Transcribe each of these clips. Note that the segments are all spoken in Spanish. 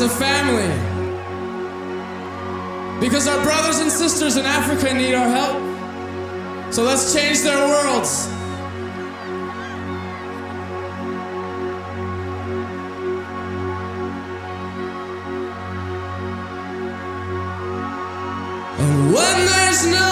As a family because our brothers and sisters in Africa need our help. So let's change their worlds. And when there's nowhere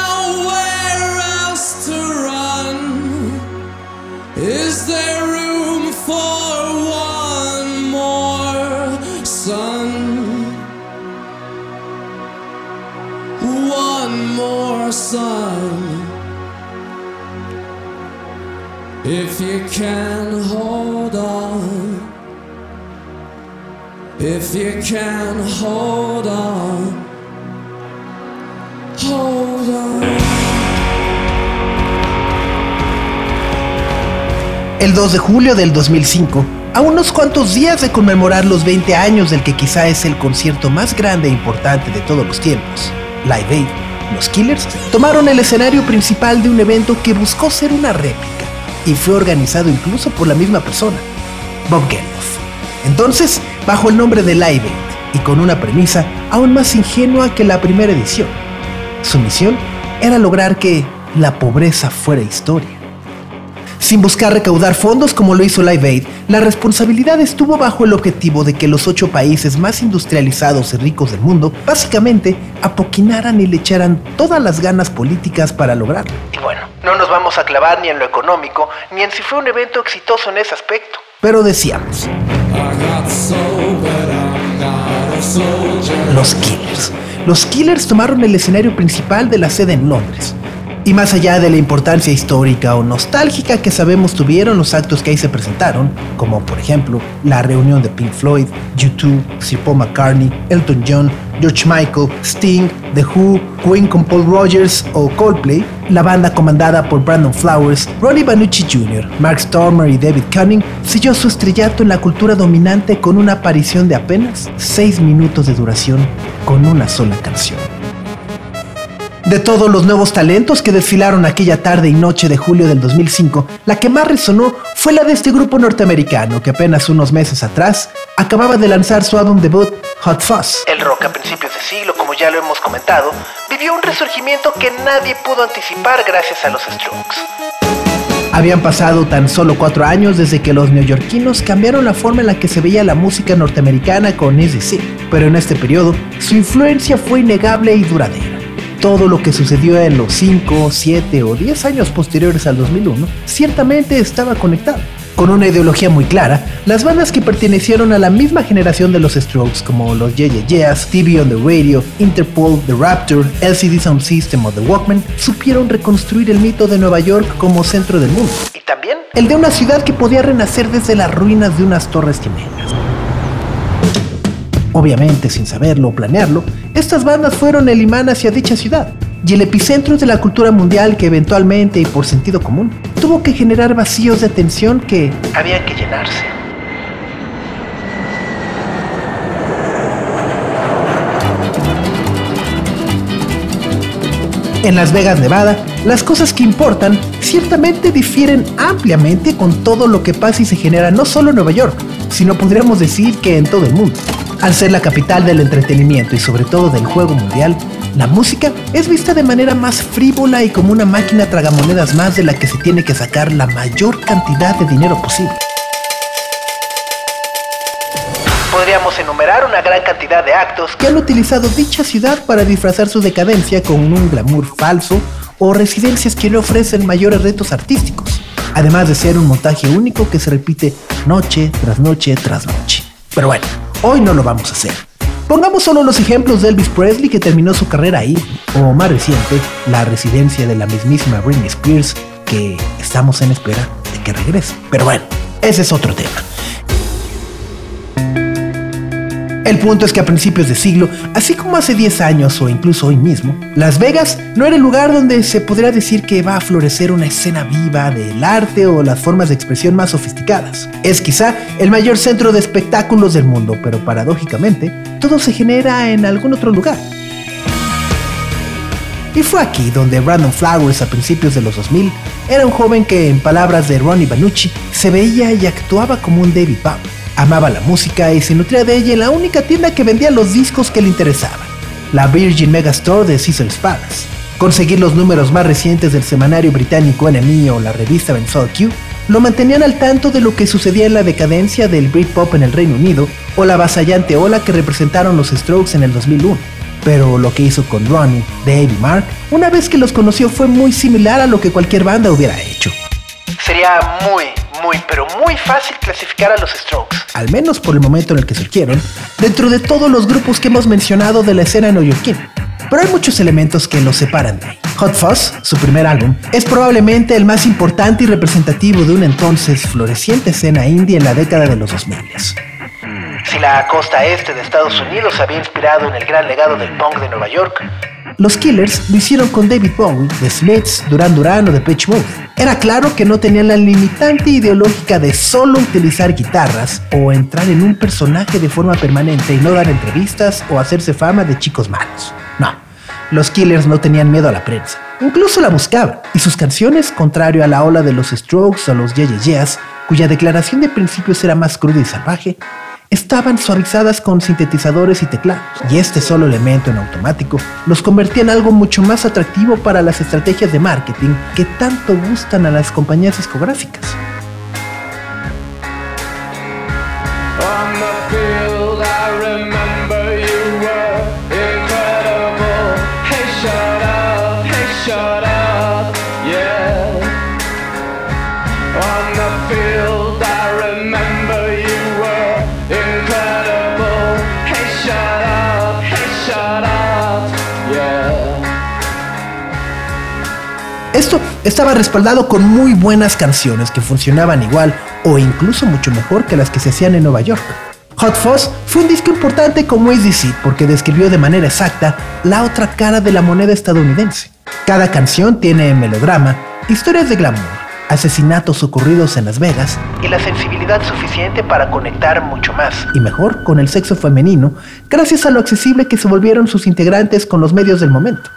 If you can hold on, if you can hold on. Hold on. El 2 de julio del 2005, a unos cuantos días de conmemorar los 20 años del que quizá es el concierto más grande e importante de todos los tiempos, Live Aid, los Killers tomaron el escenario principal de un evento que buscó ser una réplica y fue organizado incluso por la misma persona, Bob Geldof. Entonces, bajo el nombre de Live y con una premisa aún más ingenua que la primera edición, su misión era lograr que la pobreza fuera historia. Sin buscar recaudar fondos como lo hizo Live Aid, la responsabilidad estuvo bajo el objetivo de que los ocho países más industrializados y ricos del mundo básicamente apoquinaran y le echaran todas las ganas políticas para lograrlo. Y bueno, no nos vamos a clavar ni en lo económico, ni en si fue un evento exitoso en ese aspecto. Pero decíamos, los Killers. Los Killers tomaron el escenario principal de la sede en Londres. Y más allá de la importancia histórica o nostálgica que sabemos tuvieron los actos que ahí se presentaron, como por ejemplo la reunión de Pink Floyd, U2, Sir Paul McCartney, Elton John, George Michael, Sting, The Who, Queen con Paul Rogers o Coldplay, la banda comandada por Brandon Flowers, Ronnie Banucci Jr., Mark Stormer y David Cunning selló su estrellato en la cultura dominante con una aparición de apenas 6 minutos de duración con una sola canción. De todos los nuevos talentos que desfilaron aquella tarde y noche de julio del 2005, la que más resonó fue la de este grupo norteamericano que apenas unos meses atrás acababa de lanzar su álbum debut Hot Fuzz. El rock a principios de siglo, como ya lo hemos comentado, vivió un resurgimiento que nadie pudo anticipar gracias a los Strokes. Habían pasado tan solo cuatro años desde que los neoyorquinos cambiaron la forma en la que se veía la música norteamericana con SDC, pero en este periodo su influencia fue innegable y duradera. Todo lo que sucedió en los 5, 7 o 10 años posteriores al 2001 ciertamente estaba conectado. Con una ideología muy clara, las bandas que pertenecieron a la misma generación de los Strokes, como los Yeah Yeah Yeahs, TV on the Radio, Interpol, The Rapture, LCD Sound System o The Walkman, supieron reconstruir el mito de Nueva York como centro del mundo. Y también el de una ciudad que podía renacer desde las ruinas de unas torres gemelas. Obviamente, sin saberlo o planearlo, estas bandas fueron el imán hacia dicha ciudad y el epicentro de la cultura mundial que eventualmente y por sentido común tuvo que generar vacíos de atención que habían que llenarse. En Las Vegas, Nevada, las cosas que importan ciertamente difieren ampliamente con todo lo que pasa y se genera no solo en Nueva York, sino podríamos decir que en todo el mundo. Al ser la capital del entretenimiento y sobre todo del juego mundial, la música es vista de manera más frívola y como una máquina tragamonedas más de la que se tiene que sacar la mayor cantidad de dinero posible. Podríamos enumerar una gran cantidad de actos que han utilizado dicha ciudad para disfrazar su decadencia con un glamour falso o residencias que no ofrecen mayores retos artísticos, además de ser un montaje único que se repite noche tras noche tras noche. Pero bueno, hoy no lo vamos a hacer. Pongamos solo los ejemplos de Elvis Presley que terminó su carrera ahí, o más reciente, la residencia de la mismísima Britney Spears, que estamos en espera de que regrese. Pero bueno, ese es otro tema. El punto es que a principios de siglo, así como hace 10 años o incluso hoy mismo, Las Vegas no era el lugar donde se podría decir que va a florecer una escena viva del arte o las formas de expresión más sofisticadas. Es quizá el mayor centro de espectáculos del mundo, pero paradójicamente, todo se genera en algún otro lugar. Y fue aquí donde Brandon Flowers a principios de los 2000 era un joven que, en palabras de Ronnie Banucci, se veía y actuaba como un David Bowie. Amaba la música y se nutría de ella en la única tienda que vendía los discos que le interesaban, la Virgin Megastore de Caesar's Palace. Conseguir los números más recientes del semanario británico NME o la revista Bensoul Q lo mantenían al tanto de lo que sucedía en la decadencia del Britpop en el Reino Unido o la avasallante ola que representaron los Strokes en el 2001. Pero lo que hizo con Ronnie, Dave y Mark, una vez que los conoció fue muy similar a lo que cualquier banda hubiera hecho. Sería muy, muy, pero muy fácil clasificar a los Strokes, al menos por el momento en el que surgieron, dentro de todos los grupos que hemos mencionado de la escena neoyorquina. Pero hay muchos elementos que los separan de ahí. Hot Fuzz, su primer álbum, es probablemente el más importante y representativo de una entonces floreciente escena indie en la década de los 2000. Si la costa este de Estados Unidos se había inspirado en el gran legado del punk de Nueva York, los Killers lo hicieron con David Bowie, The Smiths, Duran Duran o The Pitch Mode. Era claro que no tenían la limitante ideológica de solo utilizar guitarras o entrar en un personaje de forma permanente y no dar entrevistas o hacerse fama de chicos malos. No, los Killers no tenían miedo a la prensa. Incluso la buscaban. Y sus canciones, contrario a la ola de los Strokes o los Yeah, yeah cuya declaración de principios era más cruda y salvaje, estaban suavizadas con sintetizadores y teclados, y este solo elemento en automático los convertía en algo mucho más atractivo para las estrategias de marketing que tanto gustan a las compañías discográficas. Esto estaba respaldado con muy buenas canciones que funcionaban igual o incluso mucho mejor que las que se hacían en Nueva York. Hot Fuzz fue un disco importante como ACDC porque describió de manera exacta la otra cara de la moneda estadounidense. Cada canción tiene melodrama, historias de glamour, asesinatos ocurridos en Las Vegas y la sensibilidad suficiente para conectar mucho más y mejor con el sexo femenino gracias a lo accesible que se volvieron sus integrantes con los medios del momento.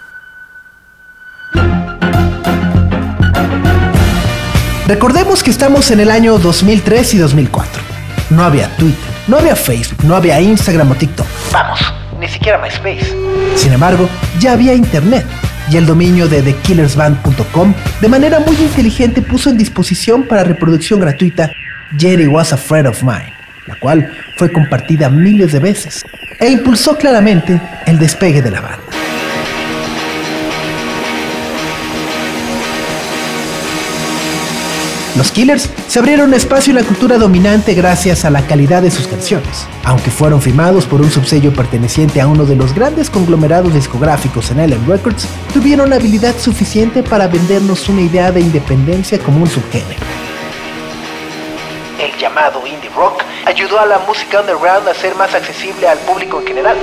Recordemos que estamos en el año 2003 y 2004. No había Twitter, no había Facebook, no había Instagram o TikTok. Vamos, ni siquiera MySpace. Sin embargo, ya había Internet y el dominio de thekillersband.com de manera muy inteligente puso en disposición para reproducción gratuita Jerry Was Afraid of Mine, la cual fue compartida miles de veces e impulsó claramente el despegue de la banda. Los Killers se abrieron espacio en la cultura dominante gracias a la calidad de sus canciones. Aunque fueron firmados por un subsello perteneciente a uno de los grandes conglomerados discográficos en Ellen Records, tuvieron habilidad suficiente para vendernos una idea de independencia como un subgénero. El llamado indie rock ayudó a la música underground a ser más accesible al público en general.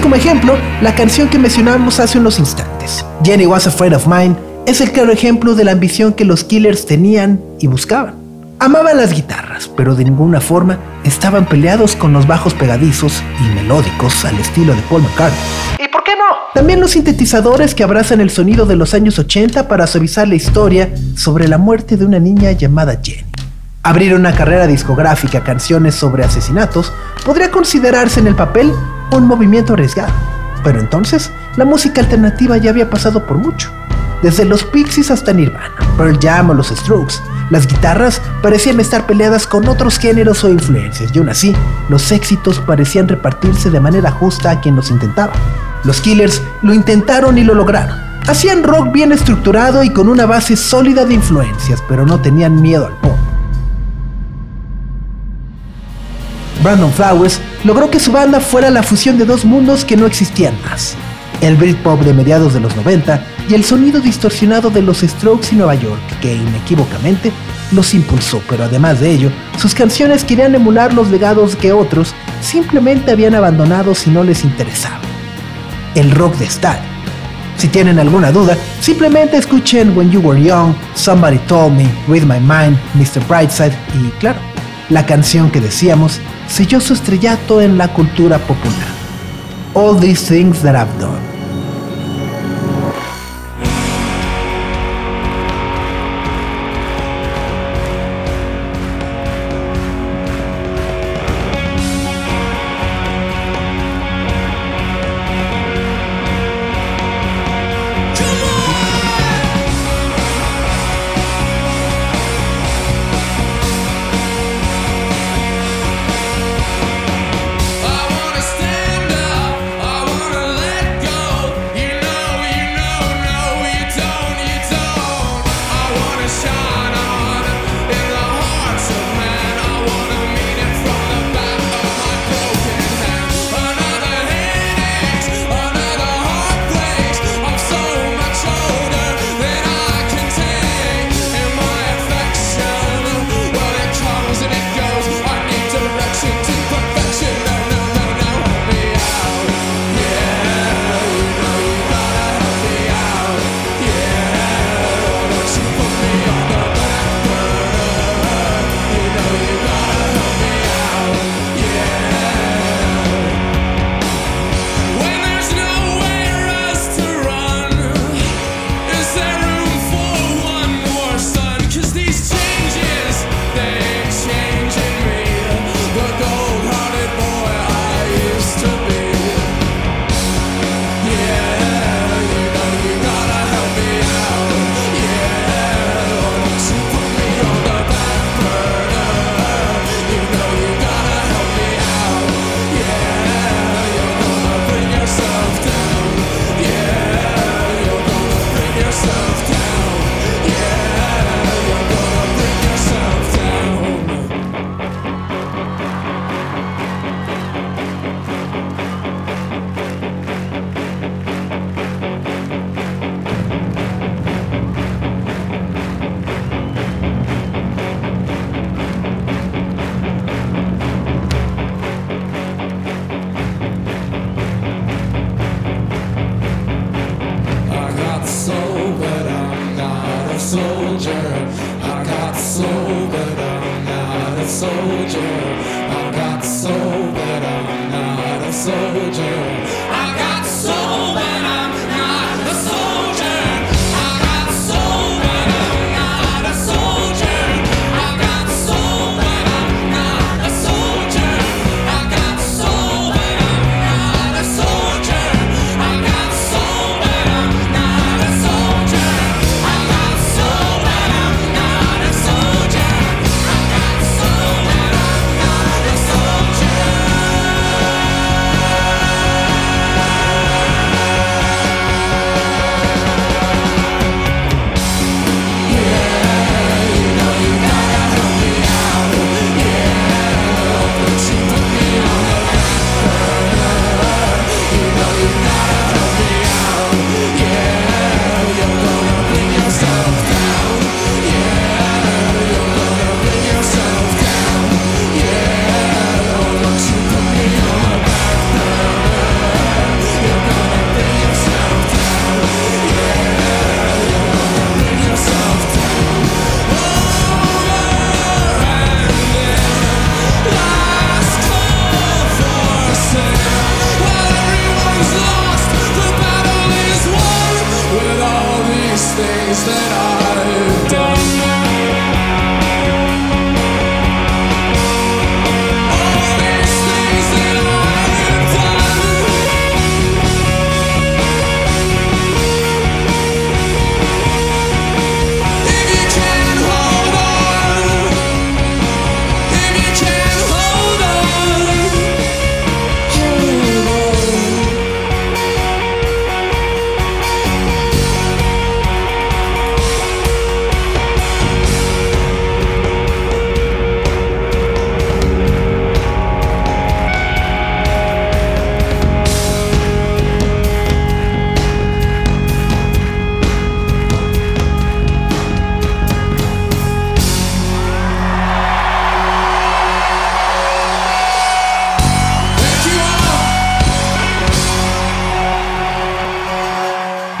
Como ejemplo la canción que mencionamos hace unos instantes. Jenny Was Afraid of Mine es el claro ejemplo de la ambición que los Killers tenían y buscaban. Amaban las guitarras, pero de ninguna forma estaban peleados con los bajos pegadizos y melódicos al estilo de Paul McCartney. ¿Y por qué no? También los sintetizadores que abrazan el sonido de los años 80 para suavizar la historia sobre la muerte de una niña llamada Jenny. Abrir una carrera discográfica canciones sobre asesinatos podría considerarse en el papel un movimiento arriesgado, pero entonces la música alternativa ya había pasado por mucho. desde los Pixies hasta Nirvana, Pearl Jam o los Strokes. Las guitarras parecían estar peleadas con otros géneros o influencias y aún así, los éxitos parecían repartirse de manera justa a quien los intentaba. Los Killers lo intentaron y lo lograron. Hacían rock bien estructurado y con una base sólida de influencias, pero no tenían miedo al pop. Brandon Flowers logró que su banda fuera la fusión de dos mundos que no existían más. El Britpop de mediados de los 90 y el sonido distorsionado de los Strokes y Nueva York, que inequívocamente los impulsó, pero además de ello, sus canciones querían emular los legados que otros simplemente habían abandonado si no les interesaba. El rock de Stan. Si tienen alguna duda, simplemente escuchen When You Were Young, Somebody Told Me, With My Mind, Mr. Brightside y, claro, la canción que decíamos selló su estrellato en la cultura popular. All These Things That I've Done. soldier. I got so that I'm not a soldier.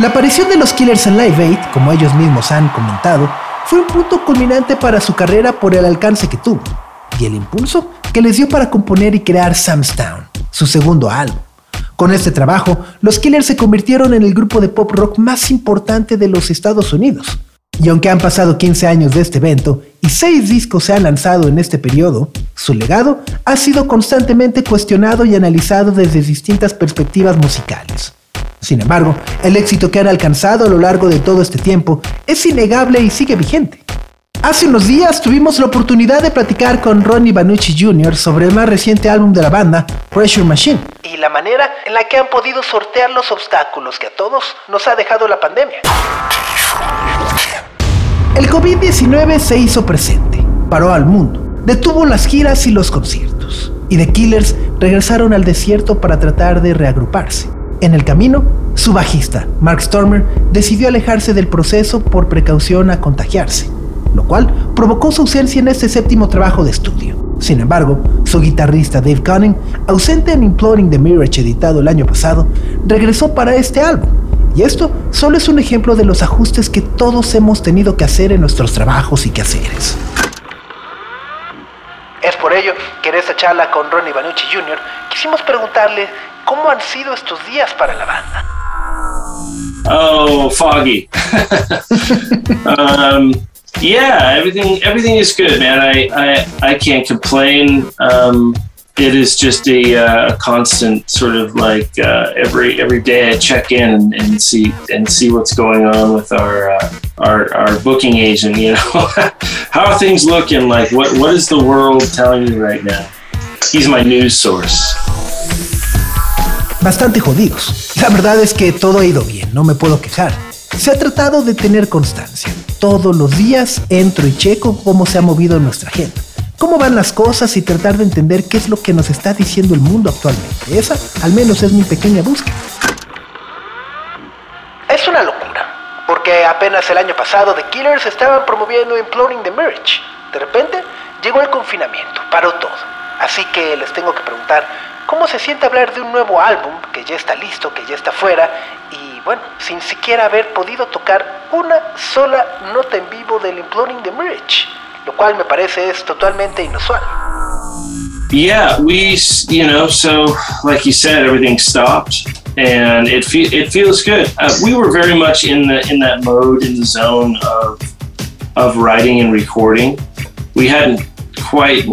La aparición de los Killers en Live Aid, como ellos mismos han comentado, fue un punto culminante para su carrera por el alcance que tuvo y el impulso que les dio para componer y crear Sam's Town, su segundo álbum. Con este trabajo, los Killers se convirtieron en el grupo de pop rock más importante de los Estados Unidos. Y aunque han pasado 15 años de este evento y 6 discos se han lanzado en este periodo, su legado ha sido constantemente cuestionado y analizado desde distintas perspectivas musicales. Sin embargo, el éxito que han alcanzado a lo largo de todo este tiempo es innegable y sigue vigente. Hace unos días tuvimos la oportunidad de platicar con Ronnie Banucci Jr. sobre el más reciente álbum de la banda, Pressure Machine, y la manera en la que han podido sortear los obstáculos que a todos nos ha dejado la pandemia. El COVID-19 se hizo presente, paró al mundo, detuvo las giras y los conciertos, y The Killers regresaron al desierto para tratar de reagruparse. En el camino, su bajista, Mark Stormer, decidió alejarse del proceso por precaución a contagiarse lo cual provocó su ausencia en este séptimo trabajo de estudio. Sin embargo, su guitarrista Dave Cunning, ausente en Imploring the Mirage editado el año pasado, regresó para este álbum. Y esto solo es un ejemplo de los ajustes que todos hemos tenido que hacer en nuestros trabajos y quehaceres. Es por ello que en esta charla con Ronnie Banucci Jr. quisimos preguntarle cómo han sido estos días para la banda. Oh, foggy. um, Yeah, everything everything is good, man. I I, I can't complain. Um, it is just a uh, constant sort of like uh, every every day I check in and, and, see and see what's going on with our uh, our, our booking agent. You know, how are things looking? Like what what is the world telling you right now? He's my news source. Bastante jodidos. La verdad es que todo ha ido bien, no me puedo quejar. Se ha tratado de tener constancia. Todos los días entro y checo cómo se ha movido nuestra agenda, cómo van las cosas y tratar de entender qué es lo que nos está diciendo el mundo actualmente. Esa, al menos, es mi pequeña búsqueda. Es una locura, porque apenas el año pasado The Killers estaban promoviendo Imploring the Marriage. De repente llegó el confinamiento, paró todo. Así que les tengo que preguntar, ¿cómo se siente hablar de un nuevo álbum que ya está listo, que ya está fuera y bueno, sin siquiera haber podido tocar una sola nota en vivo del Imploring the Marriage, lo cual me parece es totalmente inusual. Yeah, we, you know, so like you said, everything stopped, and it it feels good. Uh, we were very much in the in that mode, in the zone of of writing and recording. We hadn't quite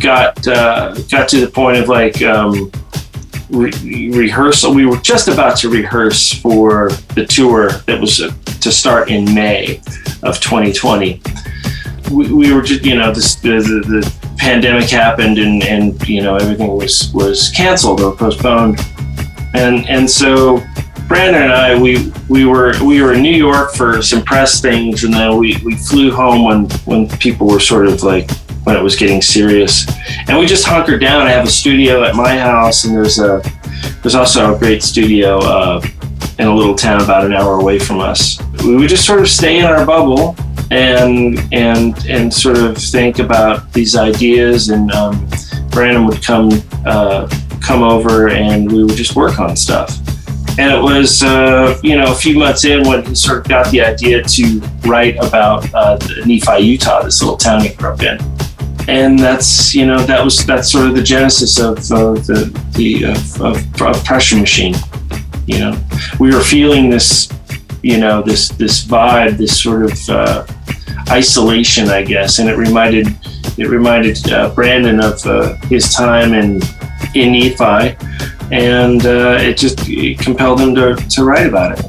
got uh, got to the point of like um, re- rehearsal. We were just about to rehearse for the tour that was uh, to start in May of 2020. We, we were just, you know, this, the, the, the pandemic happened and, and, you know, everything was, was canceled or postponed. And, and so Brandon and I, we, we were, we were in New York for some press things. And then we, we flew home when, when people were sort of like when it was getting serious. And we just hunkered down. I have a studio at my house, and there's a there's also a great studio uh, in a little town about an hour away from us. We would just sort of stay in our bubble and and and sort of think about these ideas. And um, Brandon would come uh, come over, and we would just work on stuff. And it was, uh, you know, a few months in when he sort of got the idea to write about uh, Nephi, Utah, this little town he grew up in and that's you know that was that's sort of the genesis of uh, the the of, of, of, pressure machine you know. We were feeling this you know this this vibe this sort of uh, isolation i guess. And it reminded it reminded uh, brandon of uh, his time in in nephi. And uh, it just it compelled him to, to write about it.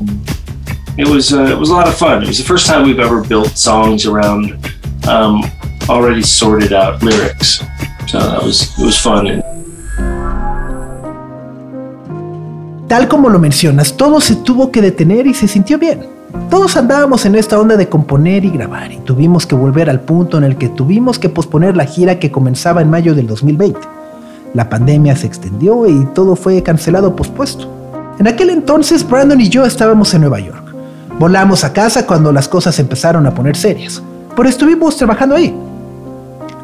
It was uh, it was a lot of fun. It was the first time we've ever built songs around um, already sorted out lyrics. So that was, it was fun. Tal como lo mencionas, todo se tuvo que detener y se sintió bien. Todos andábamos en esta onda de componer y grabar y tuvimos que volver al punto en el que tuvimos que posponer la gira que comenzaba en mayo del 2020. La pandemia se extendió y todo fue cancelado o pospuesto. En aquel entonces Brandon y yo estábamos en Nueva York. Volamos a casa cuando las cosas empezaron a poner serias, pero estuvimos trabajando ahí.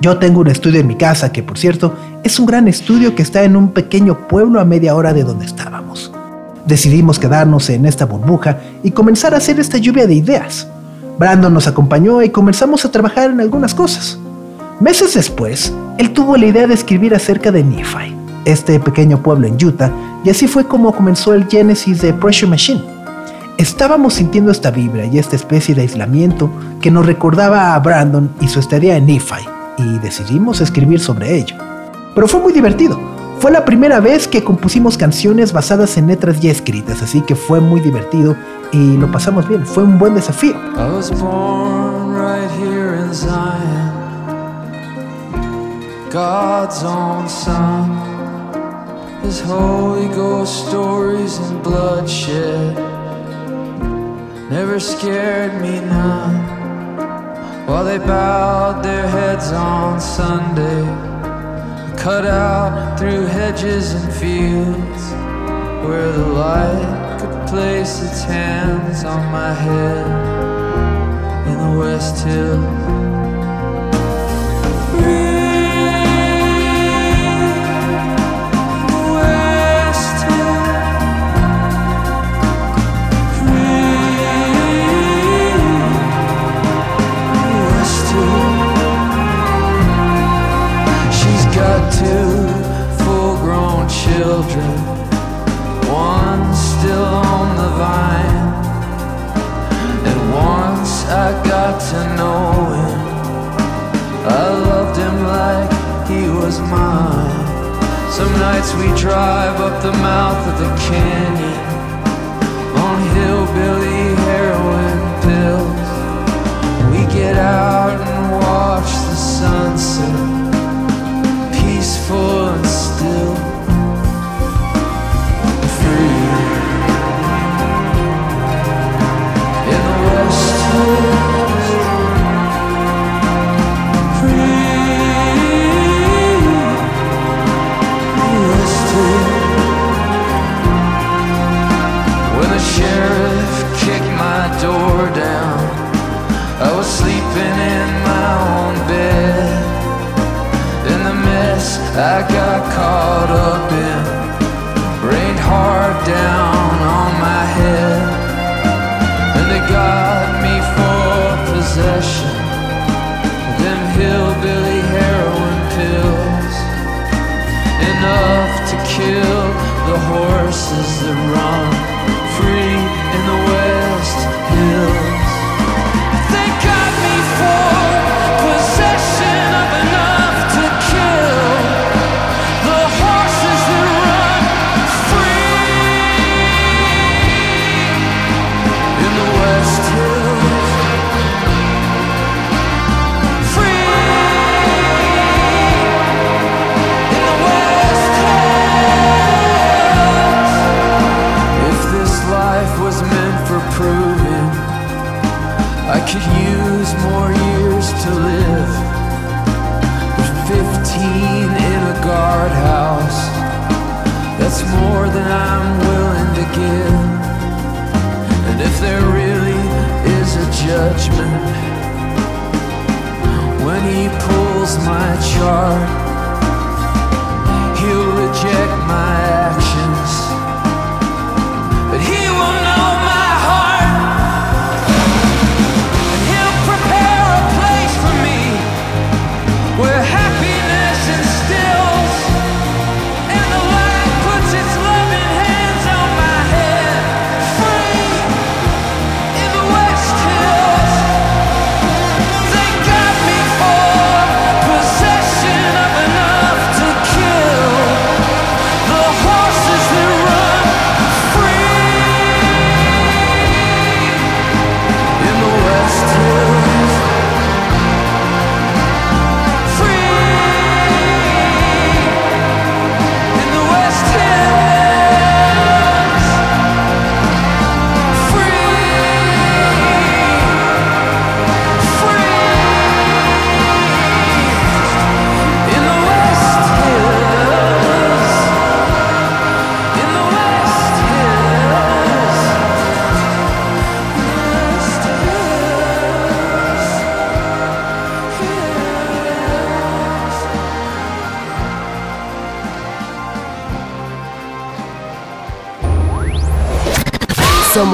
Yo tengo un estudio en mi casa que, por cierto, es un gran estudio que está en un pequeño pueblo a media hora de donde estábamos. Decidimos quedarnos en esta burbuja y comenzar a hacer esta lluvia de ideas. Brandon nos acompañó y comenzamos a trabajar en algunas cosas. Meses después, él tuvo la idea de escribir acerca de Nephi, este pequeño pueblo en Utah, y así fue como comenzó el génesis de Pressure Machine. Estábamos sintiendo esta vibra y esta especie de aislamiento que nos recordaba a Brandon y su estadía en Nephi, y decidimos escribir sobre ello. Pero fue muy divertido. Fue la primera vez que compusimos canciones basadas en letras ya escritas, así que fue muy divertido y lo pasamos bien. Fue un buen desafío. God's own son. His Holy Ghost stories and bloodshed never scared me none. While they bowed their heads on Sunday, cut out through hedges and fields, where the light could place its hands on my head in the West Hills. Two full grown children, one still on the vine. And once I got to know him, I loved him like he was mine. Some nights we drive up the mouth of the canyon on hillbilly heroin pills. We get out and watch the sunset, for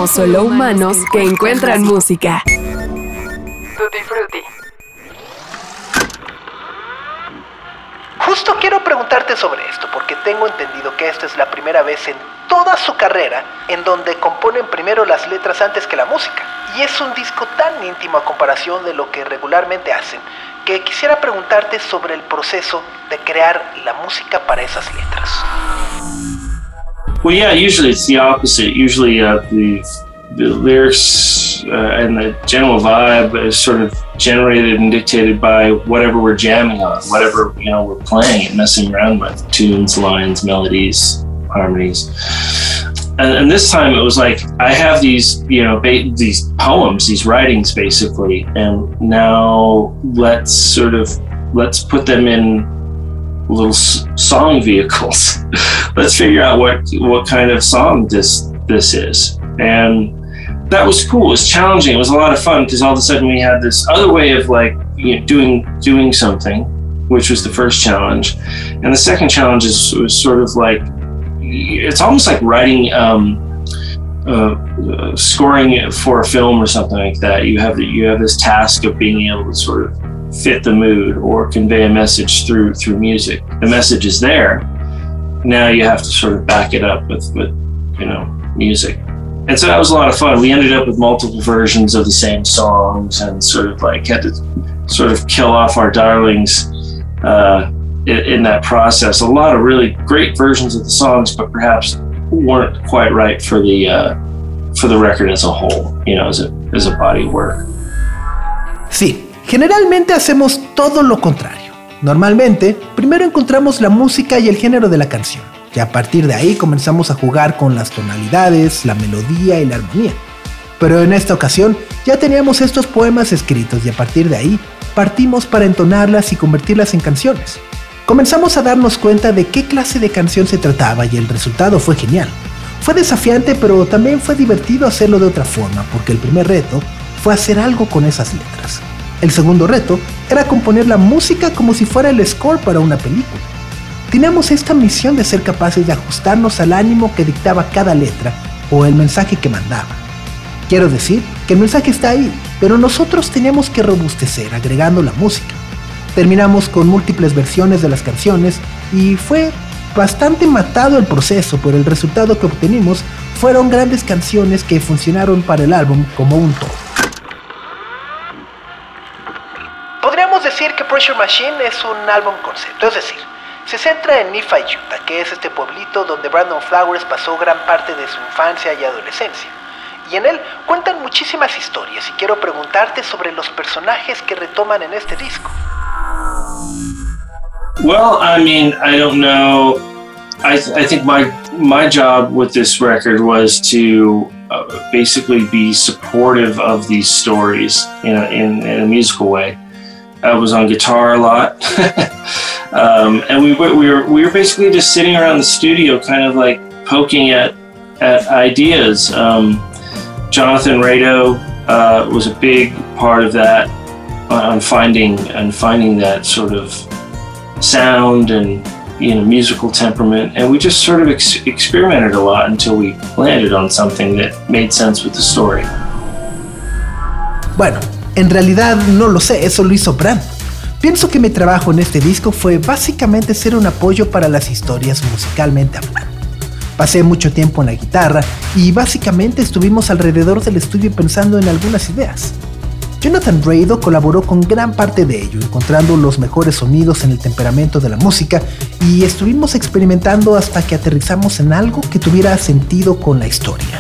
Somos solo humanos que encuentran música. Tutti Frutti. Justo quiero preguntarte sobre esto, porque tengo entendido que esta es la primera vez en toda su carrera en donde componen primero las letras antes que la música. Y es un disco tan íntimo a comparación de lo que regularmente hacen, que quisiera preguntarte sobre el proceso de crear la música para esas letras. Well, yeah, usually it's the opposite. Usually uh, the, the lyrics uh, and the general vibe is sort of generated and dictated by whatever we're jamming on, whatever you know we're playing and messing around with tunes, lines, melodies, harmonies. And, and this time it was like I have these, you know, ba- these poems, these writings, basically, and now let's sort of let's put them in little song vehicles. let's figure out what what kind of song this this is, and that was cool. It was challenging. It was a lot of fun because all of a sudden we had this other way of like you know, doing doing something, which was the first challenge, and the second challenge is was sort of like it's almost like writing. Um, uh, uh, scoring for a film or something like that, you have you have this task of being able to sort of fit the mood or convey a message through through music. The message is there. Now you have to sort of back it up with with you know music. And so that was a lot of fun. We ended up with multiple versions of the same songs and sort of like had to sort of kill off our darlings uh, in, in that process. A lot of really great versions of the songs, but perhaps weren't quite right for the uh, for the record as a whole. You know, as a as a body of work. Sí, generalmente hacemos todo lo contrario. Normalmente, primero encontramos la música y el género de la canción, y a partir de ahí comenzamos a jugar con las tonalidades, la melodía y la armonía. Pero en esta ocasión ya teníamos estos poemas escritos y a partir de ahí partimos para entonarlas y convertirlas en canciones. Comenzamos a darnos cuenta de qué clase de canción se trataba y el resultado fue genial. Fue desafiante pero también fue divertido hacerlo de otra forma porque el primer reto fue hacer algo con esas letras. El segundo reto era componer la música como si fuera el score para una película. Teníamos esta misión de ser capaces de ajustarnos al ánimo que dictaba cada letra o el mensaje que mandaba. Quiero decir que el mensaje está ahí, pero nosotros teníamos que robustecer agregando la música. Terminamos con múltiples versiones de las canciones y fue bastante matado el proceso, pero el resultado que obtenimos fueron grandes canciones que funcionaron para el álbum como un todo. Podríamos decir que Pressure Machine es un álbum concepto, es decir, se centra en Nephi, Utah, que es este pueblito donde Brandon Flowers pasó gran parte de su infancia y adolescencia. Y en él cuentan muchísimas historias y quiero preguntarte sobre los personajes que retoman en este disco. Well, I mean, I don't know. I, I think my my job with this record was to uh, basically be supportive of these stories in a, in, in a musical way. I was on guitar a lot, um, and we were, we were we were basically just sitting around the studio, kind of like poking at at ideas. Um, Jonathan Rado uh, was a big part of that on finding and finding that sort of sound and you know musical temperament and we just sort of ex- experimented a lot until we landed on something that made sense with the story Bueno, en realidad no lo sé, eso lo hizo Brand. Pienso que mi trabajo en este disco fue básicamente ser un apoyo para las historias musicalmente hablando. Pasé mucho tiempo en la guitarra y básicamente estuvimos alrededor del estudio pensando en algunas ideas. Jonathan Rado colaboró con gran parte de ello, encontrando los mejores sonidos en el temperamento de la música y estuvimos experimentando hasta que aterrizamos en algo que tuviera sentido con la historia.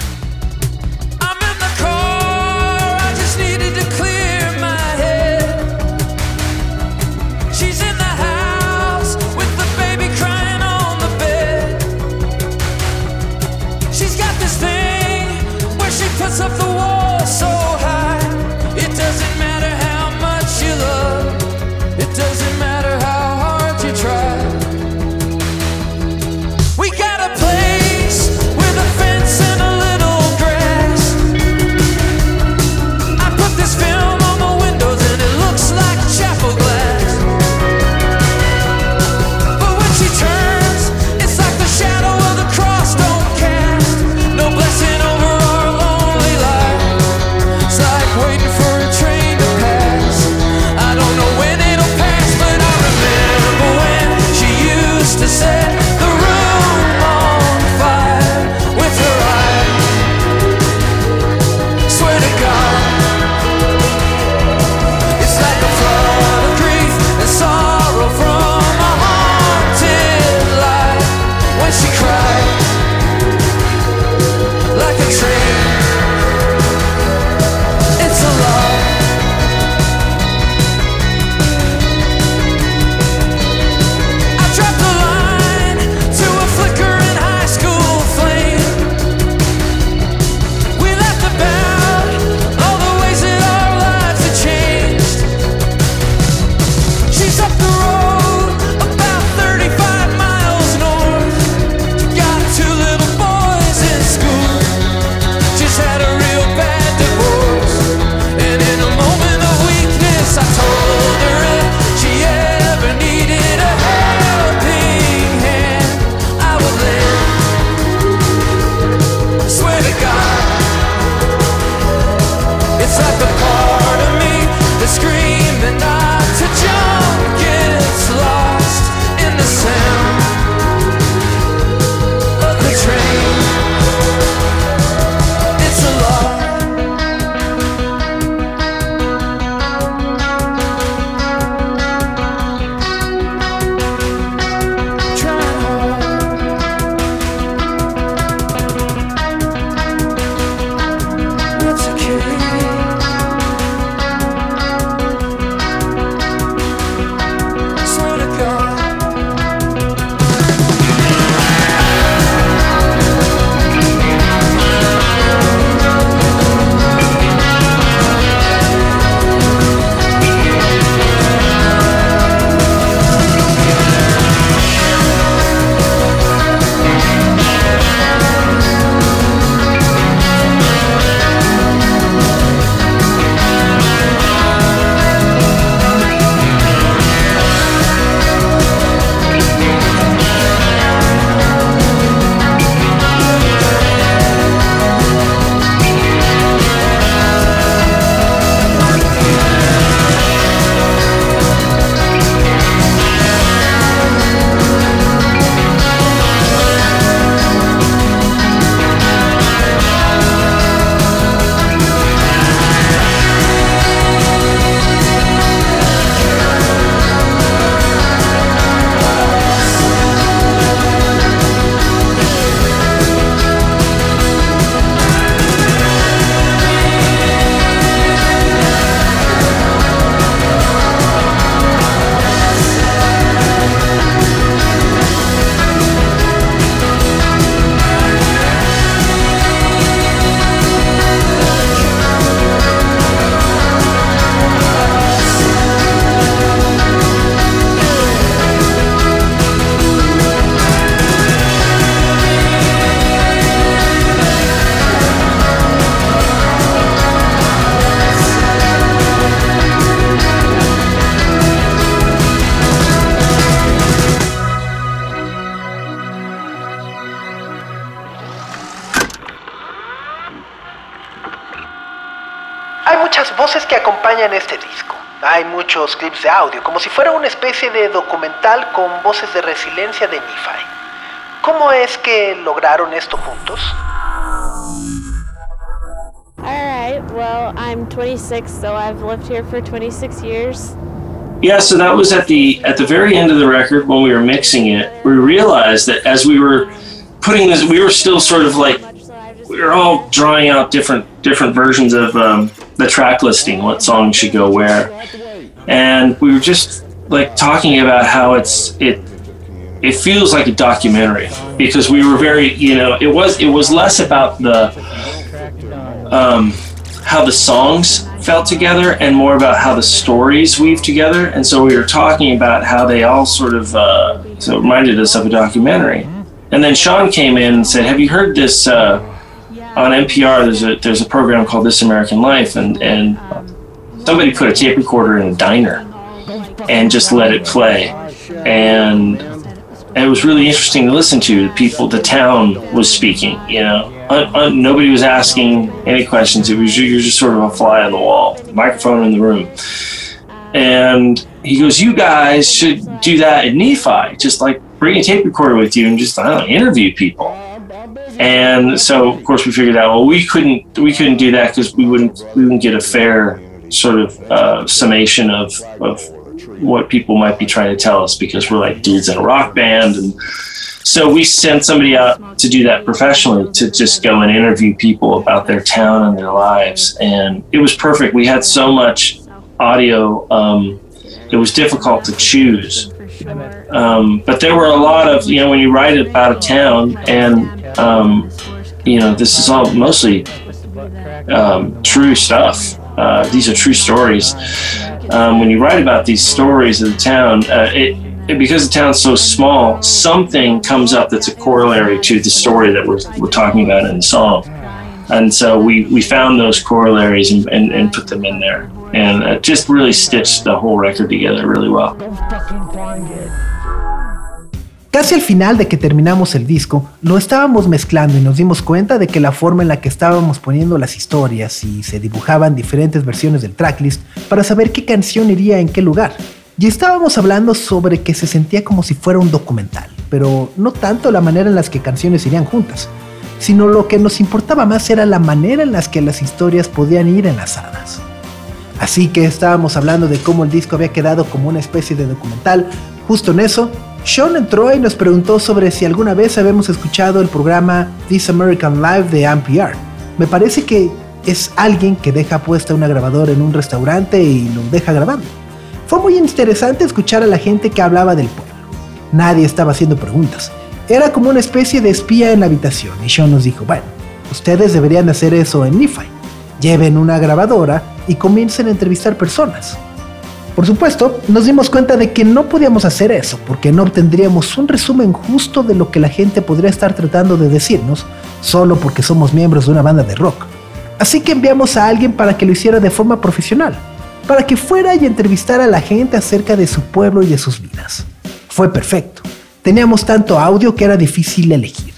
Que acompañan este disco. Hay muchos clips de audio, como si fuera una especie de documental con voces de resiliencia de Nephi. ¿Cómo es que lograron esto juntos? Alright, well, I'm 26, so I've lived here for 26 years. Yeah, so that was at the at the very end of the record when we were mixing it. We realized that as we were putting this, we were still sort of like we were all drawing out different different versions of um, the track listing, what songs should go where, and we were just like talking about how it's it it feels like a documentary because we were very you know it was it was less about the um, how the songs felt together and more about how the stories weave together. And so we were talking about how they all sort of uh, so it reminded us of a documentary. And then Sean came in and said have you heard this uh, on NPR there's a there's a program called This American Life and and somebody put a tape recorder in a diner and just let it play and it was really interesting to listen to. People, the town was speaking. You know, un, un, nobody was asking any questions. It was you're just sort of a fly on the wall, microphone in the room. And he goes, "You guys should do that in Nephi. Just like bring a tape recorder with you and just I don't know, interview people." And so, of course, we figured out well we couldn't we couldn't do that because we wouldn't we wouldn't get a fair sort of uh, summation of of what people might be trying to tell us because we're like dudes in a rock band. And so we sent somebody out to do that professionally to just go and interview people about their town and their lives. And it was perfect. We had so much audio um, it was difficult to choose. Um, but there were a lot of you know when you write about a town and um, you know this is all mostly um, true stuff uh, these are true stories um, when you write about these stories of the town, uh, it, because the town's so small, something comes up that's a corollary to the story that we're, we're talking about in the song. And so we, we found those corollaries and, and, and put them in there. And it just really stitched the whole record together really well. Casi al final de que terminamos el disco, lo estábamos mezclando y nos dimos cuenta de que la forma en la que estábamos poniendo las historias y se dibujaban diferentes versiones del tracklist para saber qué canción iría en qué lugar. Y estábamos hablando sobre que se sentía como si fuera un documental, pero no tanto la manera en las que canciones irían juntas, sino lo que nos importaba más era la manera en las que las historias podían ir enlazadas. Así que estábamos hablando de cómo el disco había quedado como una especie de documental. Justo en eso, Sean entró y nos preguntó sobre si alguna vez habíamos escuchado el programa This American Life de NPR. Me parece que es alguien que deja puesta una grabadora en un restaurante y lo deja grabando. Fue muy interesante escuchar a la gente que hablaba del pueblo. Nadie estaba haciendo preguntas. Era como una especie de espía en la habitación y Sean nos dijo, bueno, ustedes deberían hacer eso en Nephi. Lleven una grabadora y comiencen a entrevistar personas. Por supuesto, nos dimos cuenta de que no podíamos hacer eso porque no obtendríamos un resumen justo de lo que la gente podría estar tratando de decirnos solo porque somos miembros de una banda de rock. Así que enviamos a alguien para que lo hiciera de forma profesional, para que fuera y entrevistara a la gente acerca de su pueblo y de sus vidas. Fue perfecto. Teníamos tanto audio que era difícil elegir.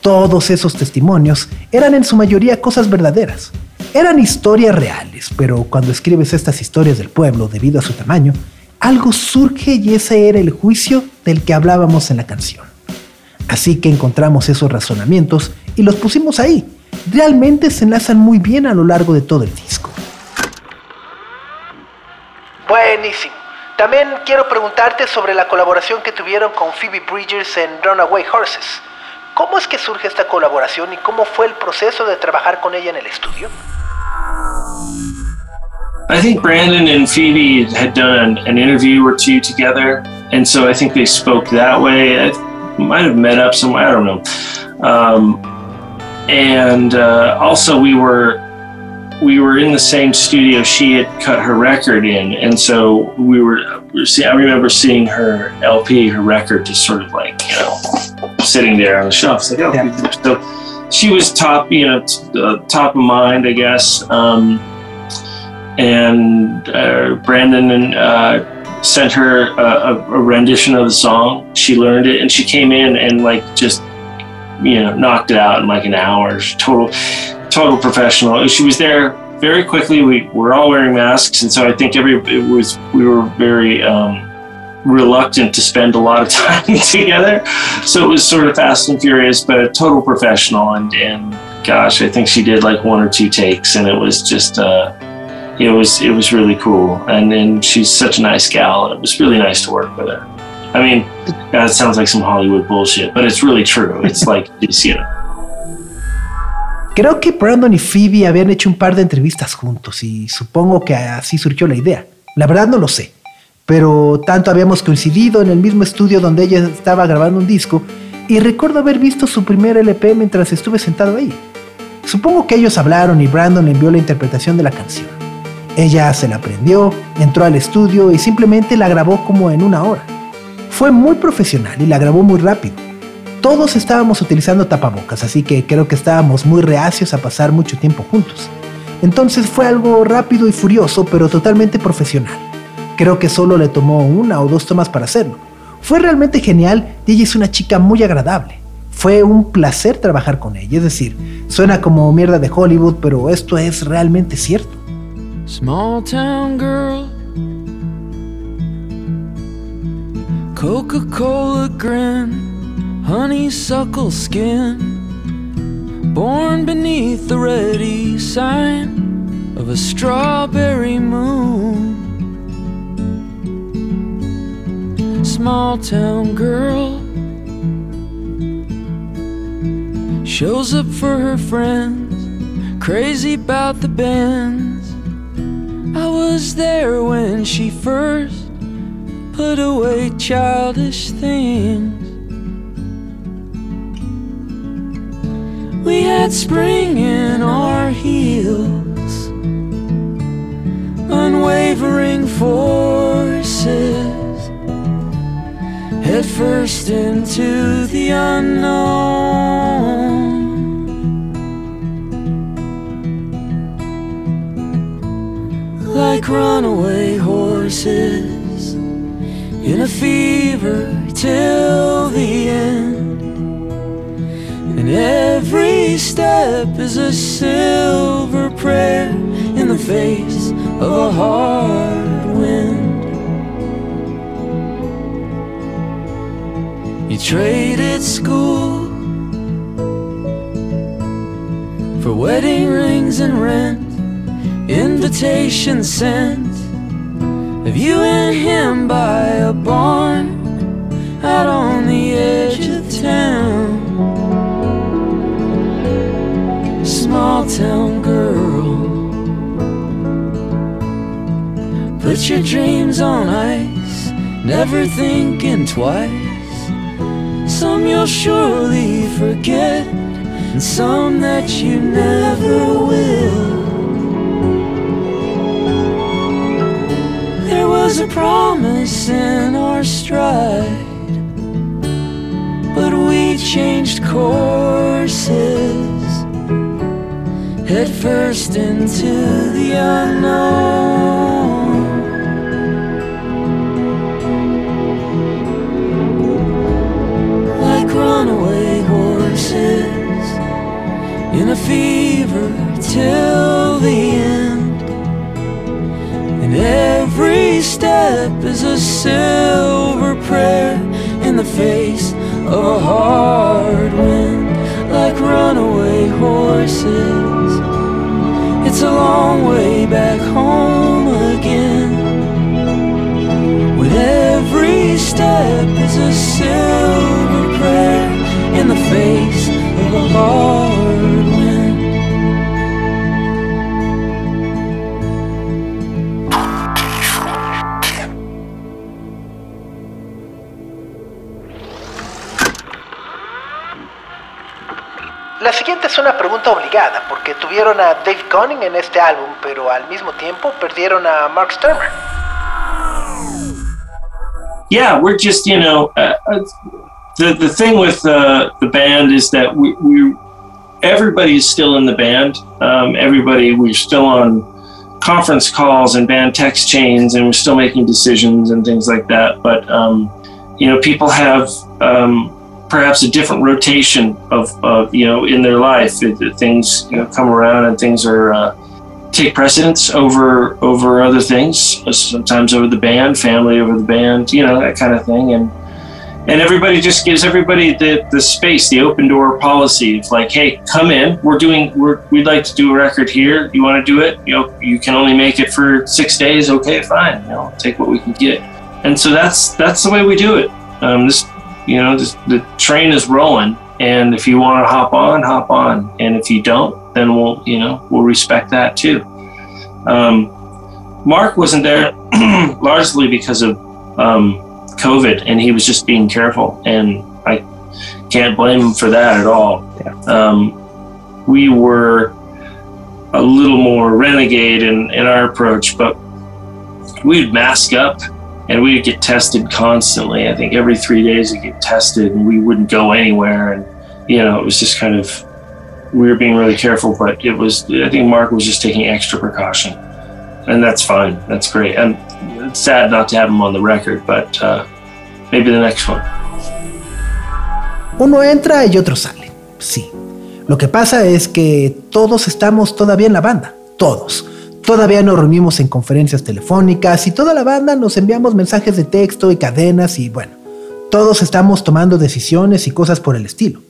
Todos esos testimonios eran en su mayoría cosas verdaderas. Eran historias reales, pero cuando escribes estas historias del pueblo debido a su tamaño, algo surge y ese era el juicio del que hablábamos en la canción. Así que encontramos esos razonamientos y los pusimos ahí. Realmente se enlazan muy bien a lo largo de todo el disco. Buenísimo. También quiero preguntarte sobre la colaboración que tuvieron con Phoebe Bridgers en Runaway Horses. ¿Cómo es que surge esta colaboración y cómo fue el proceso de trabajar con ella en el estudio? I think Brandon and Phoebe had done an, an, interview or two together, and so I think they spoke that way. I might have met up somewhere. I don't know. Um, and uh, also, we were we were in the same studio she had cut her record in, and so we were. We were see, I remember seeing her LP, her record, just sort of like you know, sitting there on the shelf. Like, oh, yeah. so she was top, you know, t- uh, top of mind, I guess. Um, and uh, Brandon and uh, sent her a, a, rendition of the song. She learned it, and she came in and like just you know knocked it out in like an hour. Total, total professional. She was there very quickly we were all wearing masks, and so I think every it was we were very um, reluctant to spend a lot of time together. So it was sort of fast and furious, but a total professional. And and gosh, I think she did like one or two takes, and it was just. Uh, it was it was really cool, and then she's such a nice gal, and it was really nice to work with her. I mean, that sounds like some Hollywood bullshit, but it's really true. It's like you know. Creo que Brandon y Phoebe habían hecho un par de entrevistas juntos y supongo que así surgió la idea. La verdad no lo sé, pero tanto habíamos coincidido en el mismo estudio donde ella estaba grabando un disco y recuerdo haber visto su primer LP mientras estuve sentado ahí. Supongo que ellos hablaron y Brandon le envió la interpretación de la canción. Ella se la aprendió, entró al estudio y simplemente la grabó como en una hora. Fue muy profesional y la grabó muy rápido todos estábamos utilizando tapabocas, así que creo que estábamos muy reacios a pasar mucho tiempo juntos. Entonces fue algo rápido y furioso, pero totalmente profesional. Creo que solo le tomó una o dos tomas para hacerlo. Fue realmente genial y ella es una chica muy agradable. Fue un placer trabajar con ella, es decir, suena como mierda de Hollywood, pero esto es realmente cierto. Small town girl. Coca-Cola grin. honeysuckle skin, born beneath the ready sign of a strawberry moon. Small town girl shows up for her friends, crazy about the bands. I was there when she first put away childish things. We had spring in our heels, unwavering forces, head first into the unknown. Fever till the end. And every step is a silver prayer in the face of a hard wind. You traded school for wedding rings and rent, invitations sent of you and him by a barn out on the edge of town. small town girl. Put your dreams on ice, never thinking twice. Some you'll surely forget, and some that you never will. There was a promise in our stride, changed courses head first into the unknown. Like runaway horses in a fever till the end, and every step is a silver prayer in the face of a hard wind. Like runaway horses it's a long way back home again. With every step is a silver una pregunta obligada, porque tuvieron a Dave Gunning en este álbum, pero al mismo tiempo perdieron a Mark Sturmer. Yeah, we're just, you know, uh, uh, the, the thing with uh, the band is that we, we everybody is still in the band. Um, everybody, we're still on conference calls and band text chains, and we're still making decisions and things like that. But, um, you know, people have. Um, perhaps a different rotation of, of you know in their life. It, things you know come around and things are uh, take precedence over over other things. Sometimes over the band, family over the band, you know that kind of thing, and and everybody just gives everybody the, the space, the open door policy. It's like, hey, come in. We're doing. We're we'd like to do a record here. You want to do it? You know, you can only make it for six days. Okay, fine. You know, take what we can get. And so that's that's the way we do it. Um, this, you know, this, the train is rolling, and if you want to hop on, hop on, and if you don't, then we'll, you know, we'll respect that too. Um, Mark wasn't there largely because of um, COVID, and he was just being careful, and I can't blame him for that at all. Yeah. Um, we were a little more renegade in, in our approach, but we'd mask up and we'd get tested constantly. I think every three days we'd get tested, and we wouldn't go anywhere. And you know, it was just kind of we were being really careful, but it was I think Mark was just taking extra precaution, and that's fine. That's great. And it's sad not to have him on the record, but uh, maybe the next one. Uno entra y otro sale. Sí. Lo que pasa es que todos estamos todavía en la banda. Todos. Todavía nos reunimos en conferencias telefónicas y toda la banda nos enviamos mensajes de texto y cadenas y bueno, todos estamos tomando decisiones y cosas por el estilo.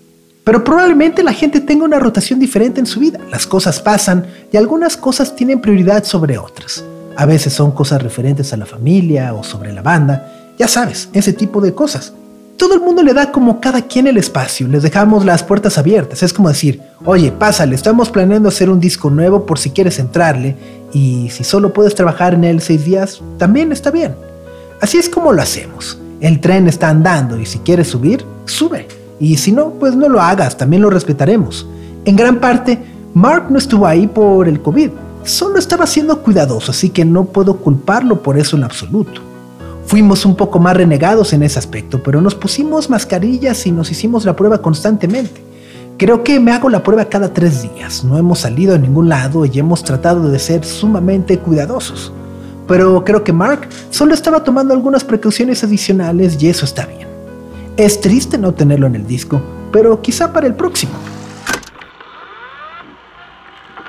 Pero probablemente la gente tenga una rotación diferente en su vida. Las cosas pasan y algunas cosas tienen prioridad sobre otras. A veces son cosas referentes a la familia o sobre la banda. Ya sabes, ese tipo de cosas. Todo el mundo le da como cada quien el espacio, les dejamos las puertas abiertas. Es como decir, oye, pásale, estamos planeando hacer un disco nuevo por si quieres entrarle y si solo puedes trabajar en él seis días, también está bien. Así es como lo hacemos. El tren está andando y si quieres subir, sube. Y si no, pues no lo hagas, también lo respetaremos. En gran parte, Mark no estuvo ahí por el COVID, solo estaba siendo cuidadoso, así que no puedo culparlo por eso en absoluto. Fuimos un poco más renegados en ese aspecto, pero nos pusimos mascarillas y nos hicimos la prueba constantemente. Creo que me hago la prueba cada tres días. No hemos salido a ningún lado y hemos tratado de ser sumamente cuidadosos. Pero creo que Mark solo estaba tomando algunas precauciones adicionales y eso está bien. Es triste no tenerlo en el disco, pero quizá para el próximo.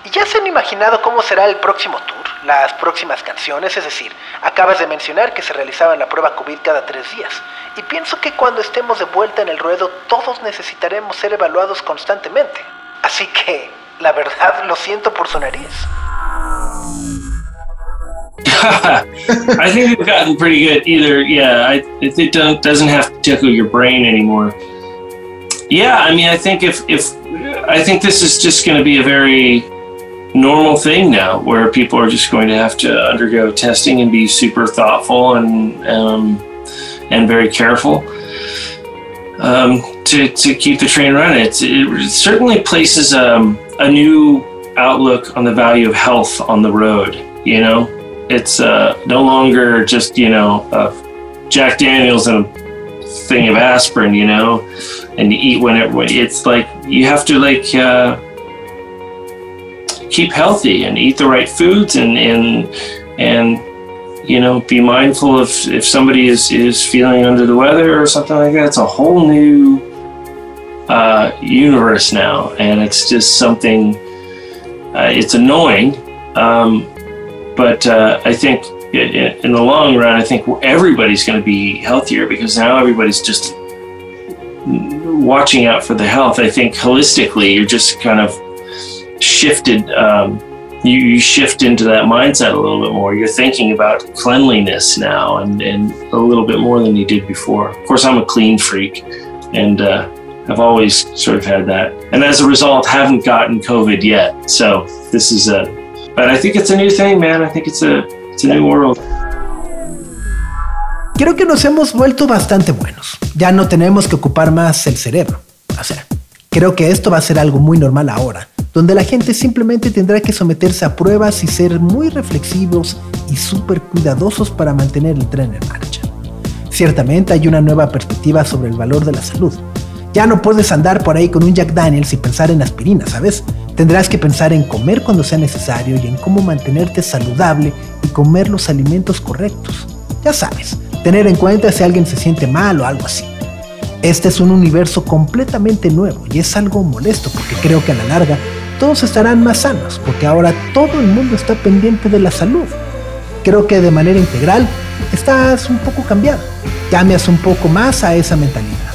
¿Y ya se han imaginado cómo será el próximo tour? Las próximas canciones, es decir, acabas de mencionar que se realizaban la prueba COVID cada tres días. Y pienso que cuando estemos de vuelta en el ruedo, todos necesitaremos ser evaluados constantemente. Así que, la verdad, lo siento por su nariz. I think we've gotten pretty good. Either, yeah, I, it doesn't have to tickle your brain anymore. Yeah, I mean, I think if if I think this is just going to be a very normal thing now, where people are just going to have to undergo testing and be super thoughtful and um, and very careful um, to to keep the train running. It's, it certainly places um, a new outlook on the value of health on the road. You know, it's uh, no longer just you know uh, Jack Daniels and a thing of aspirin, you know, and you eat whenever. It's like you have to like uh, keep healthy and eat the right foods and and and you know be mindful of if somebody is is feeling under the weather or something like that. It's a whole new uh, universe now, and it's just something. Uh, it's annoying. Um, but uh, I think in the long run, I think everybody's going to be healthier because now everybody's just watching out for the health. I think holistically, you're just kind of shifted. Um, you, you shift into that mindset a little bit more. You're thinking about cleanliness now and, and a little bit more than you did before. Of course, I'm a clean freak and uh, I've always sort of had that. And as a result, haven't gotten COVID yet. So this is a, but I think it's a new thing, man. I think it's a, it's a new world. Creo que nos hemos vuelto bastante buenos. Ya no tenemos que ocupar más el cerebro. O sea, creo que esto va a ser algo muy normal ahora, donde la gente simplemente tendrá que someterse a pruebas y ser muy reflexivos y súper cuidadosos para mantener el tren en marcha. Ciertamente hay una nueva perspectiva sobre el valor de la salud. Ya no puedes andar por ahí con un Jack Daniels y pensar en aspirina, ¿sabes? Tendrás que pensar en comer cuando sea necesario y en cómo mantenerte saludable y comer los alimentos correctos. Ya sabes, tener en cuenta si alguien se siente mal o algo así. Este es un universo completamente nuevo y es algo molesto porque creo que a la larga todos estarán más sanos, porque ahora todo el mundo está pendiente de la salud. Creo que de manera integral estás un poco cambiado, cambias un poco más a esa mentalidad.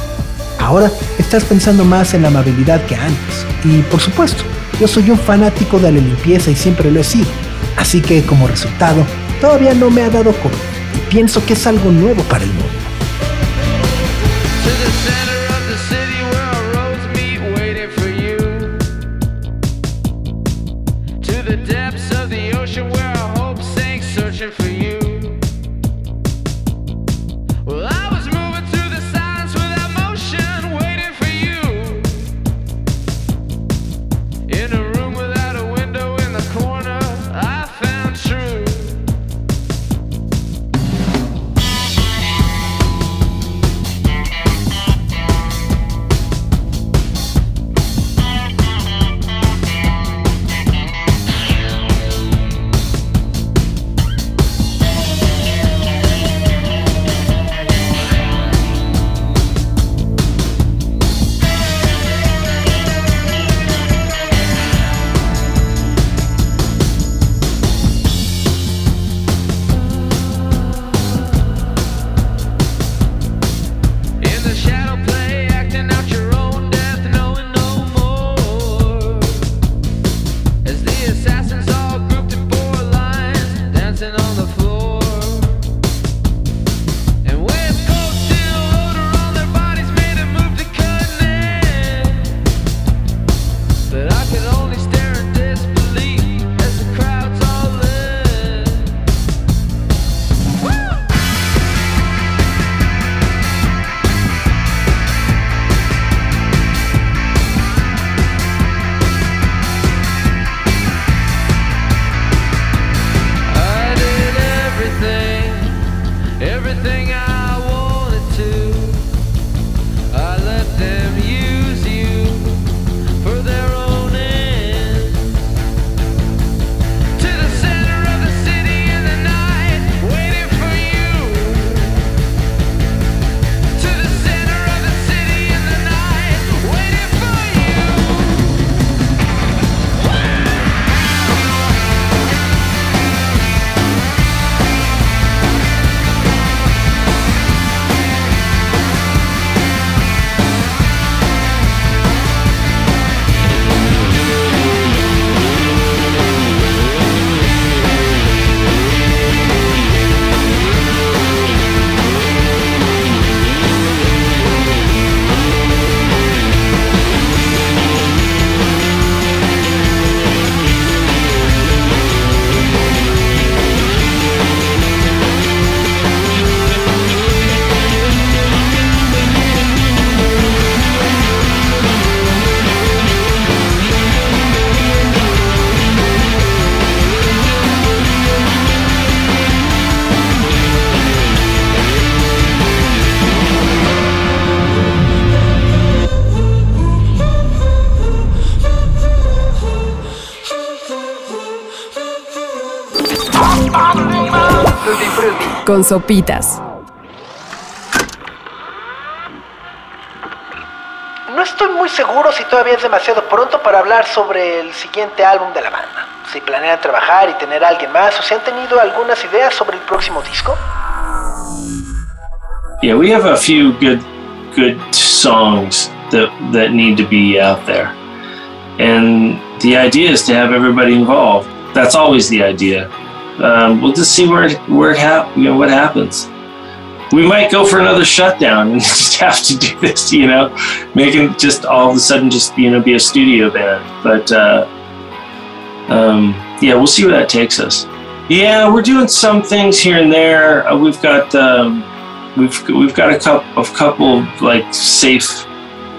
Ahora estás pensando más en la amabilidad que antes. Y por supuesto, yo soy un fanático de la limpieza y siempre lo he sido. Así que como resultado, todavía no me ha dado COVID y pienso que es algo nuevo para el mundo. Con sopitas. No estoy muy seguro si todavía es demasiado pronto para hablar sobre el siguiente álbum de la banda. Si planean trabajar y tener a alguien más o si han tenido algunas ideas sobre el próximo disco. Yeah, we have a few good good songs that that need to be out there. And the idea is to have everybody involved. That's always the idea. Um, we'll just see where where it hap- you know what happens. We might go for another shutdown and just have to do this, you know, making just all of a sudden just you know be a studio band. But uh, um, yeah, we'll see where that takes us. Yeah, we're doing some things here and there. Uh, we've got um, we've we've got a couple of couple of, like safe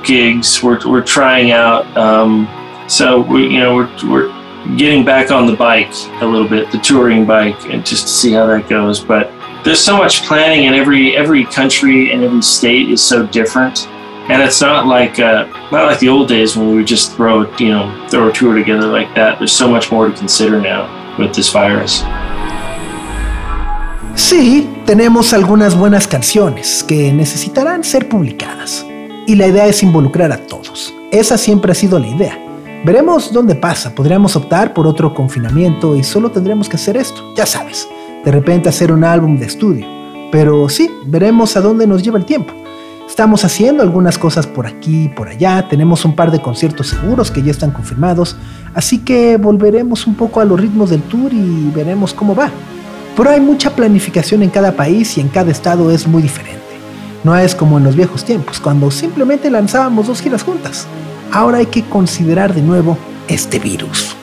gigs we're we're trying out. Um, so we you know we're we're getting back on the bike a little bit, the touring bike, and just to see how that goes. But there's so much planning, and every every country and every state is so different. And it's not like uh, not like the old days when we would just throw you know throw a tour together like that. There's so much more to consider now with this virus. Sí, tenemos algunas buenas canciones que necesitarán ser publicadas. Y la idea es involucrar a todos. Esa siempre ha sido la idea. Veremos dónde pasa, podríamos optar por otro confinamiento y solo tendremos que hacer esto, ya sabes, de repente hacer un álbum de estudio. Pero sí, veremos a dónde nos lleva el tiempo. Estamos haciendo algunas cosas por aquí y por allá, tenemos un par de conciertos seguros que ya están confirmados, así que volveremos un poco a los ritmos del tour y veremos cómo va. Pero hay mucha planificación en cada país y en cada estado es muy diferente. No es como en los viejos tiempos, cuando simplemente lanzábamos dos giras juntas. Ahora hay que considerar de nuevo este virus.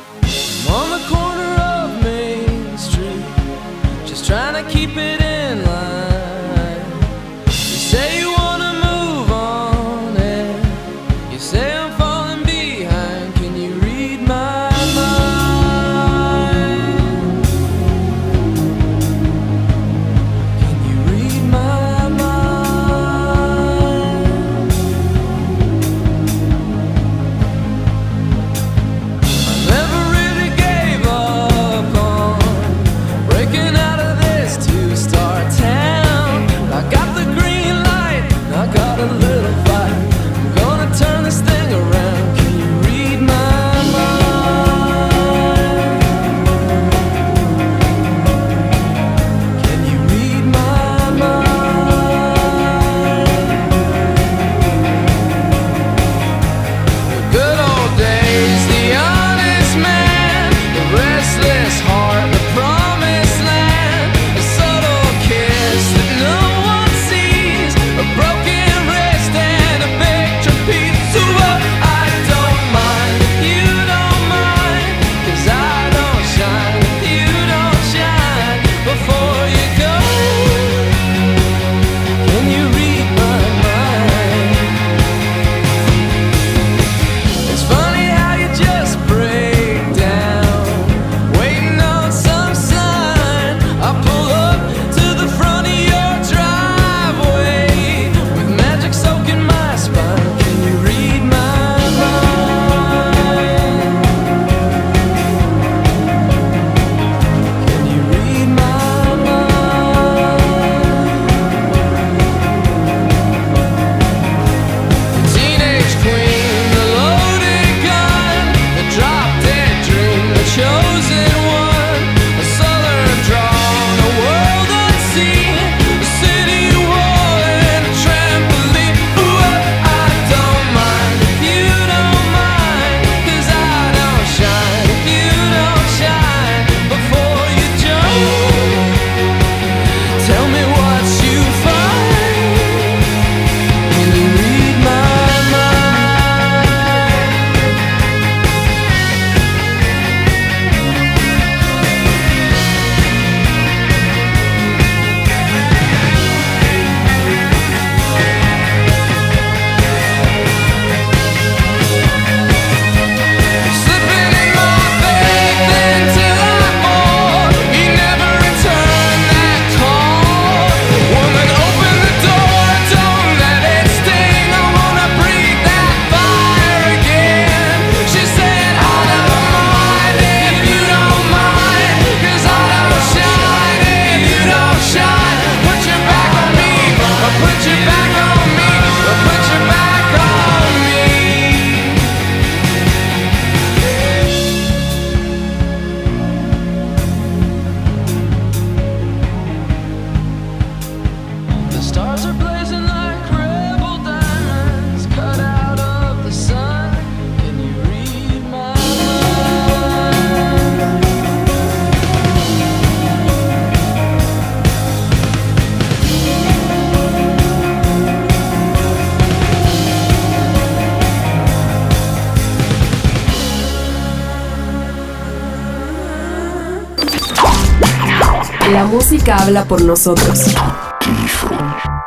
La música habla por nosotros.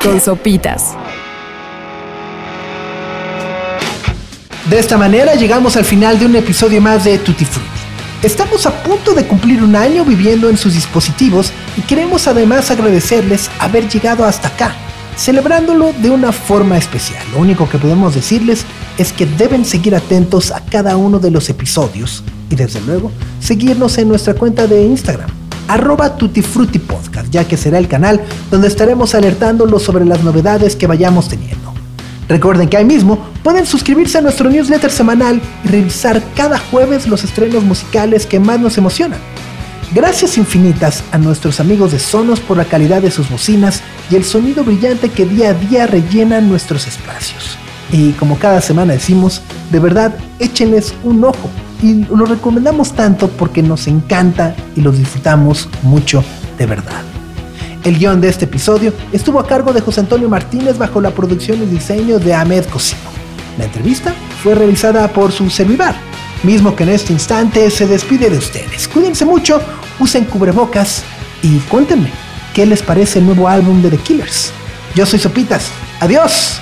Con sopitas. De esta manera llegamos al final de un episodio más de Tutti Frutti. Estamos a punto de cumplir un año viviendo en sus dispositivos y queremos además agradecerles haber llegado hasta acá, celebrándolo de una forma especial. Lo único que podemos decirles es que deben seguir atentos a cada uno de los episodios y desde luego seguirnos en nuestra cuenta de Instagram, arroba Tutti Frutti Podcast, ya que será el canal donde estaremos alertándolos sobre las novedades que vayamos teniendo. Recuerden que ahí mismo pueden suscribirse a nuestro newsletter semanal y revisar cada jueves los estrenos musicales que más nos emocionan. Gracias infinitas a nuestros amigos de Sonos por la calidad de sus bocinas y el sonido brillante que día a día rellenan nuestros espacios. Y como cada semana decimos, de verdad échenles un ojo. Y lo recomendamos tanto porque nos encanta y los disfrutamos mucho de verdad. El guion de este episodio estuvo a cargo de José Antonio Martínez bajo la producción y diseño de Ahmed Cosimo. La entrevista fue realizada por su servidor, mismo que en este instante se despide de ustedes. Cuídense mucho, usen cubrebocas y cuéntenme qué les parece el nuevo álbum de The Killers. Yo soy Sopitas. Adiós.